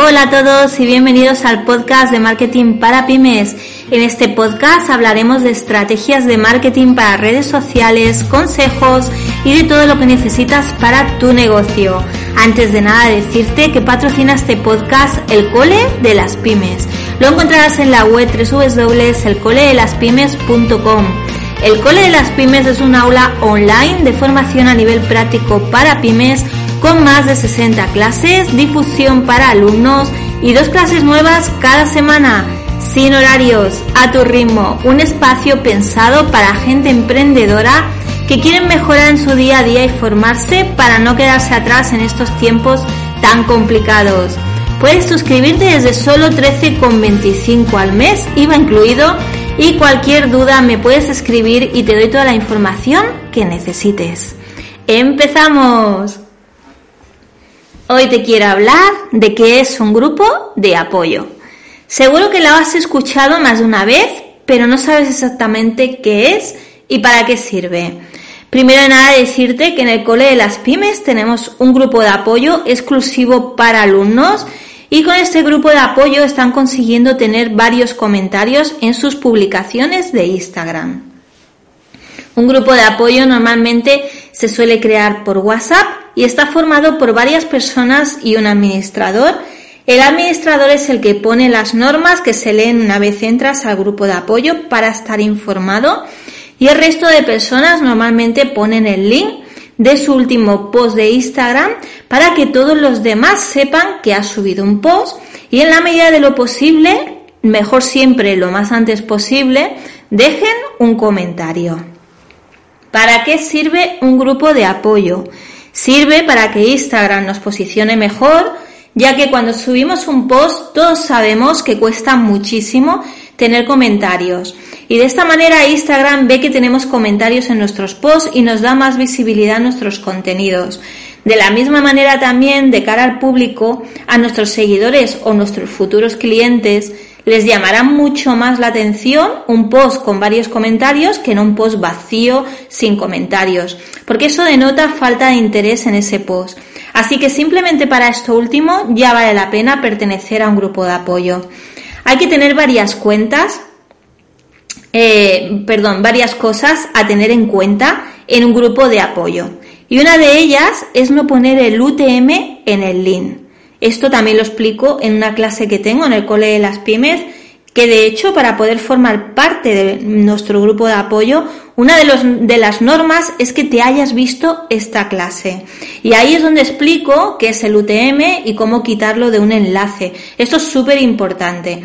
Hola a todos y bienvenidos al podcast de marketing para pymes. En este podcast hablaremos de estrategias de marketing para redes sociales, consejos y de todo lo que necesitas para tu negocio. Antes de nada decirte que patrocina este podcast el Cole de las Pymes. Lo encontrarás en la web www.elcoledelaspymes.com. El Cole de las Pymes es un aula online de formación a nivel práctico para pymes con más de 60 clases, difusión para alumnos y dos clases nuevas cada semana, sin horarios, a tu ritmo, un espacio pensado para gente emprendedora que quieren mejorar en su día a día y formarse para no quedarse atrás en estos tiempos tan complicados. Puedes suscribirte desde solo 13,25 al mes, IVA incluido, y cualquier duda me puedes escribir y te doy toda la información que necesites. ¡Empezamos! Hoy te quiero hablar de qué es un grupo de apoyo. Seguro que lo has escuchado más de una vez, pero no sabes exactamente qué es y para qué sirve. Primero de nada decirte que en el Cole de las Pymes tenemos un grupo de apoyo exclusivo para alumnos y con este grupo de apoyo están consiguiendo tener varios comentarios en sus publicaciones de Instagram. Un grupo de apoyo normalmente se suele crear por WhatsApp y está formado por varias personas y un administrador. El administrador es el que pone las normas que se leen una vez entras al grupo de apoyo para estar informado y el resto de personas normalmente ponen el link de su último post de Instagram para que todos los demás sepan que ha subido un post y en la medida de lo posible, mejor siempre lo más antes posible, dejen un comentario. ¿Para qué sirve un grupo de apoyo? Sirve para que Instagram nos posicione mejor, ya que cuando subimos un post todos sabemos que cuesta muchísimo tener comentarios. Y de esta manera Instagram ve que tenemos comentarios en nuestros posts y nos da más visibilidad a nuestros contenidos. De la misma manera también de cara al público, a nuestros seguidores o nuestros futuros clientes, les llamará mucho más la atención un post con varios comentarios que no un post vacío sin comentarios, porque eso denota falta de interés en ese post. Así que simplemente para esto último ya vale la pena pertenecer a un grupo de apoyo. Hay que tener varias cuentas, eh, perdón, varias cosas a tener en cuenta en un grupo de apoyo. Y una de ellas es no poner el UTM en el link. Esto también lo explico en una clase que tengo en el Cole de las Pymes, que de hecho para poder formar parte de nuestro grupo de apoyo, una de, los, de las normas es que te hayas visto esta clase. Y ahí es donde explico qué es el UTM y cómo quitarlo de un enlace. Esto es súper importante.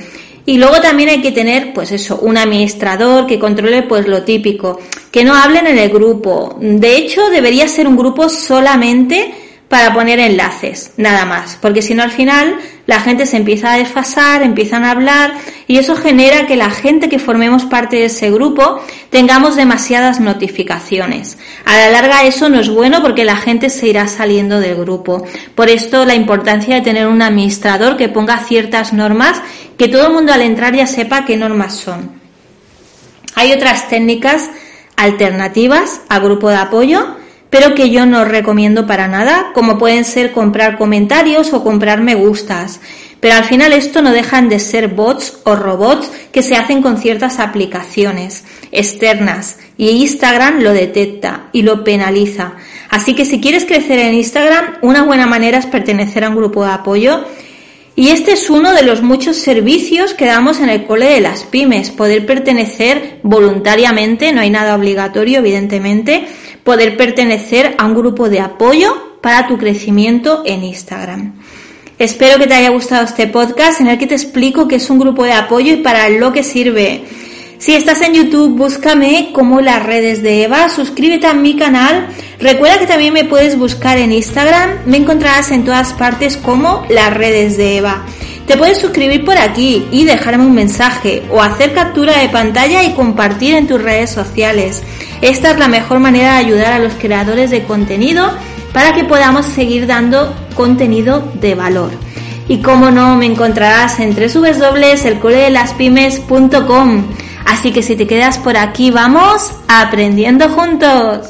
Y luego también hay que tener, pues eso, un administrador que controle pues lo típico, que no hablen en el grupo. De hecho, debería ser un grupo solamente para poner enlaces, nada más, porque si no al final la gente se empieza a desfasar, empiezan a hablar y eso genera que la gente que formemos parte de ese grupo tengamos demasiadas notificaciones. A la larga eso no es bueno porque la gente se irá saliendo del grupo. Por esto la importancia de tener un administrador que ponga ciertas normas que todo el mundo al entrar ya sepa qué normas son. Hay otras técnicas alternativas al grupo de apoyo pero que yo no recomiendo para nada, como pueden ser comprar comentarios o comprar me gustas. Pero al final esto no dejan de ser bots o robots que se hacen con ciertas aplicaciones externas y Instagram lo detecta y lo penaliza. Así que si quieres crecer en Instagram, una buena manera es pertenecer a un grupo de apoyo y este es uno de los muchos servicios que damos en el cole de las pymes, poder pertenecer voluntariamente, no hay nada obligatorio evidentemente, poder pertenecer a un grupo de apoyo para tu crecimiento en Instagram. Espero que te haya gustado este podcast en el que te explico qué es un grupo de apoyo y para lo que sirve. Si estás en YouTube, búscame como las redes de Eva, suscríbete a mi canal. Recuerda que también me puedes buscar en Instagram, me encontrarás en todas partes como las redes de Eva. Te puedes suscribir por aquí y dejarme un mensaje o hacer captura de pantalla y compartir en tus redes sociales. Esta es la mejor manera de ayudar a los creadores de contenido para que podamos seguir dando contenido de valor. Y como no, me encontrarás en www.elcoledelaspymes.com. Así que si te quedas por aquí, vamos aprendiendo juntos.